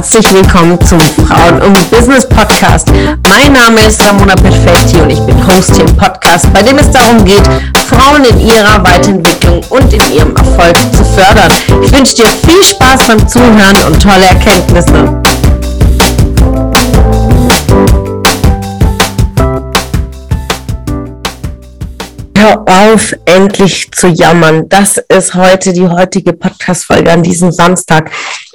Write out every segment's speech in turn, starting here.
herzlich willkommen zum Frauen und Business Podcast. Mein Name ist Ramona Perfetti und ich bin Host hier im Podcast, bei dem es darum geht, Frauen in ihrer Weiterentwicklung und in ihrem Erfolg zu fördern. Ich wünsche dir viel Spaß beim Zuhören und tolle Erkenntnisse. Hör auf, endlich zu jammern. Das ist heute die heutige Podcast-Folge an diesem Samstag.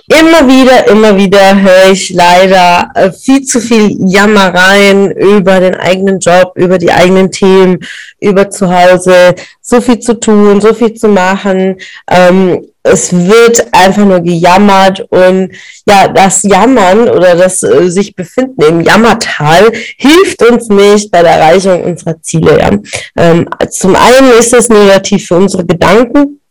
Immer wieder, immer wieder höre ich leider äh, viel zu viel Jammereien über den eigenen Job, über die eigenen Themen, über zu Hause, so viel zu tun, so viel zu machen. Ähm, es wird einfach nur gejammert und ja, das Jammern oder das äh, sich befinden im Jammertal hilft uns nicht bei der Erreichung unserer Ziele. Ja. Ähm, zum einen ist es negativ für unsere Gedanken,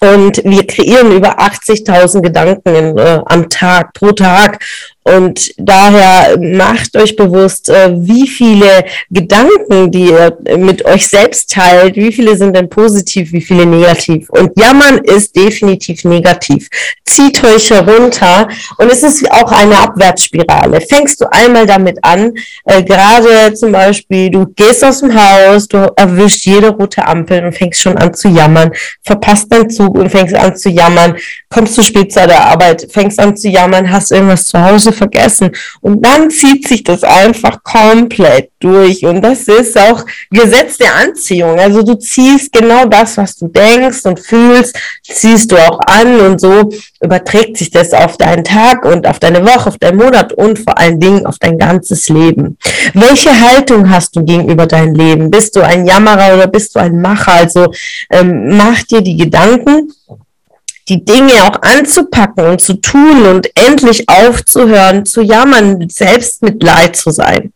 und wir kreieren über 80.000 Gedanken in, äh, am Tag, pro Tag. Und daher macht euch bewusst, äh, wie viele Gedanken, die ihr mit euch selbst teilt, wie viele sind denn positiv, wie viele negativ. Und Jammern ist definitiv negativ. Zieht euch herunter und es ist auch eine Abwärtsspirale. Fängst du einmal damit an, äh, gerade zum Beispiel, du gehst aus dem Haus, du erwischst jede rote Ampel und fängst schon an zu jammern, verpasst deinen Zug und fängst an zu jammern, kommst zu spät zu der Arbeit, fängst an zu jammern, hast irgendwas zu Hause vergessen. Und dann zieht sich das einfach komplett durch. Und das ist auch Gesetz der Anziehung. Also du ziehst genau das, was du denkst und fühlst, ziehst du auch an und so überträgt sich das auf deinen Tag und auf deine Woche, auf deinen Monat und vor allen Dingen auf dein ganzes Leben. Welche Haltung hast du gegenüber deinem Leben? Bist du ein Jammerer oder bist du ein Macher? Also ähm, mach dir die Gedanken, die Dinge auch anzupacken und zu tun und endlich aufzuhören, zu jammern, selbst mit Leid zu sein.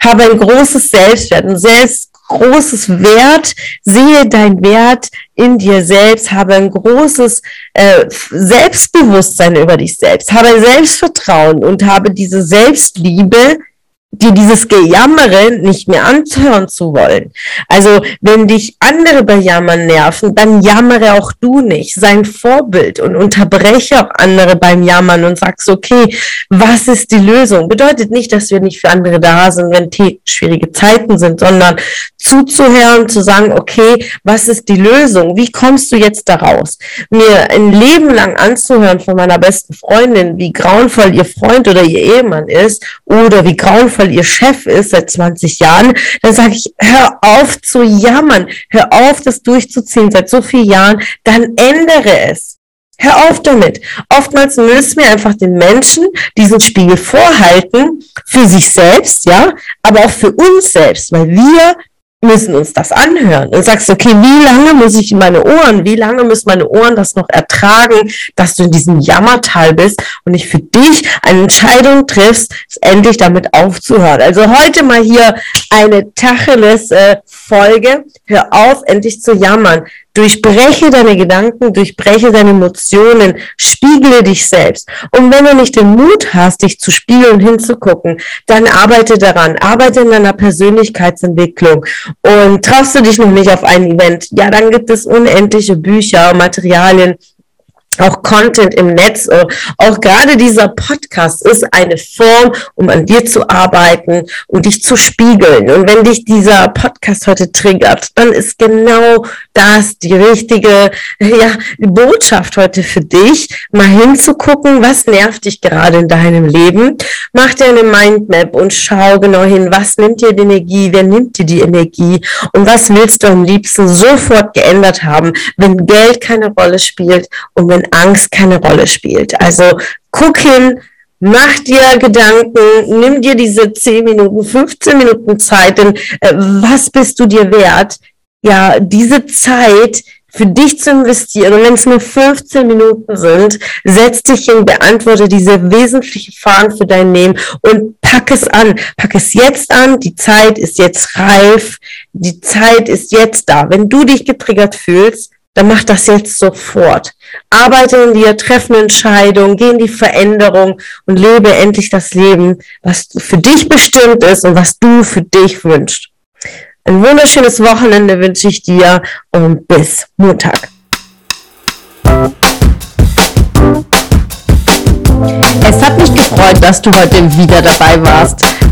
Habe ein großes Selbstwert, ein selbst großes Wert, sehe dein Wert in dir selbst, habe ein großes äh, Selbstbewusstsein über dich selbst, habe Selbstvertrauen und habe diese Selbstliebe, dir dieses Gejammere nicht mehr anhören zu wollen. Also wenn dich andere bei Jammern nerven, dann jammere auch du nicht. Sein Vorbild und unterbreche auch andere beim Jammern und sagst, okay, was ist die Lösung? Bedeutet nicht, dass wir nicht für andere da sind, wenn schwierige Zeiten sind, sondern zuzuhören, zu sagen, okay, was ist die Lösung? Wie kommst du jetzt daraus? Mir ein Leben lang anzuhören von meiner besten Freundin, wie grauenvoll ihr Freund oder ihr Ehemann ist oder wie grauenvoll weil ihr Chef ist seit 20 Jahren, dann sage ich, hör auf zu jammern, hör auf, das durchzuziehen seit so vielen Jahren, dann ändere es. Hör auf damit. Oftmals müssen wir einfach den Menschen diesen Spiegel vorhalten für sich selbst, ja, aber auch für uns selbst, weil wir müssen uns das anhören und sagst, okay, wie lange muss ich in meine Ohren, wie lange müssen meine Ohren das noch ertragen, dass du in diesem Jammertal bist und ich für dich eine Entscheidung triffst, endlich damit aufzuhören. Also heute mal hier eine Tacheles äh. Hör auf, endlich zu jammern. Durchbreche deine Gedanken, durchbreche deine Emotionen, spiegle dich selbst. Und wenn du nicht den Mut hast, dich zu spiegeln und hinzugucken, dann arbeite daran, arbeite in deiner Persönlichkeitsentwicklung. Und traust du dich noch nicht auf ein Event, ja, dann gibt es unendliche Bücher, Materialien, auch Content im Netz, auch gerade dieser Podcast ist eine Form, um an dir zu arbeiten und dich zu spiegeln. Und wenn dich dieser Podcast heute triggert, dann ist genau das die richtige ja, Botschaft heute für dich, mal hinzugucken, was nervt dich gerade in deinem Leben. Mach dir eine Mindmap und schau genau hin, was nimmt dir die Energie, wer nimmt dir die Energie und was willst du am liebsten sofort geändert haben, wenn Geld keine Rolle spielt und wenn Angst keine Rolle spielt. Also guck hin, mach dir Gedanken, nimm dir diese 10 Minuten, 15 Minuten Zeit, denn äh, was bist du dir wert? Ja, diese Zeit für dich zu investieren. Und wenn es nur 15 Minuten sind, setz dich hin, beantworte diese wesentlichen Fragen für dein Leben und pack es an. Pack es jetzt an. Die Zeit ist jetzt reif. Die Zeit ist jetzt da. Wenn du dich getriggert fühlst, dann mach das jetzt sofort. Arbeite in dir, treffe eine Entscheidung, geh in die Veränderung und lebe endlich das Leben, was für dich bestimmt ist und was du für dich wünschst. Ein wunderschönes Wochenende wünsche ich dir und bis Montag. Es hat gefreut, dass du heute wieder dabei warst.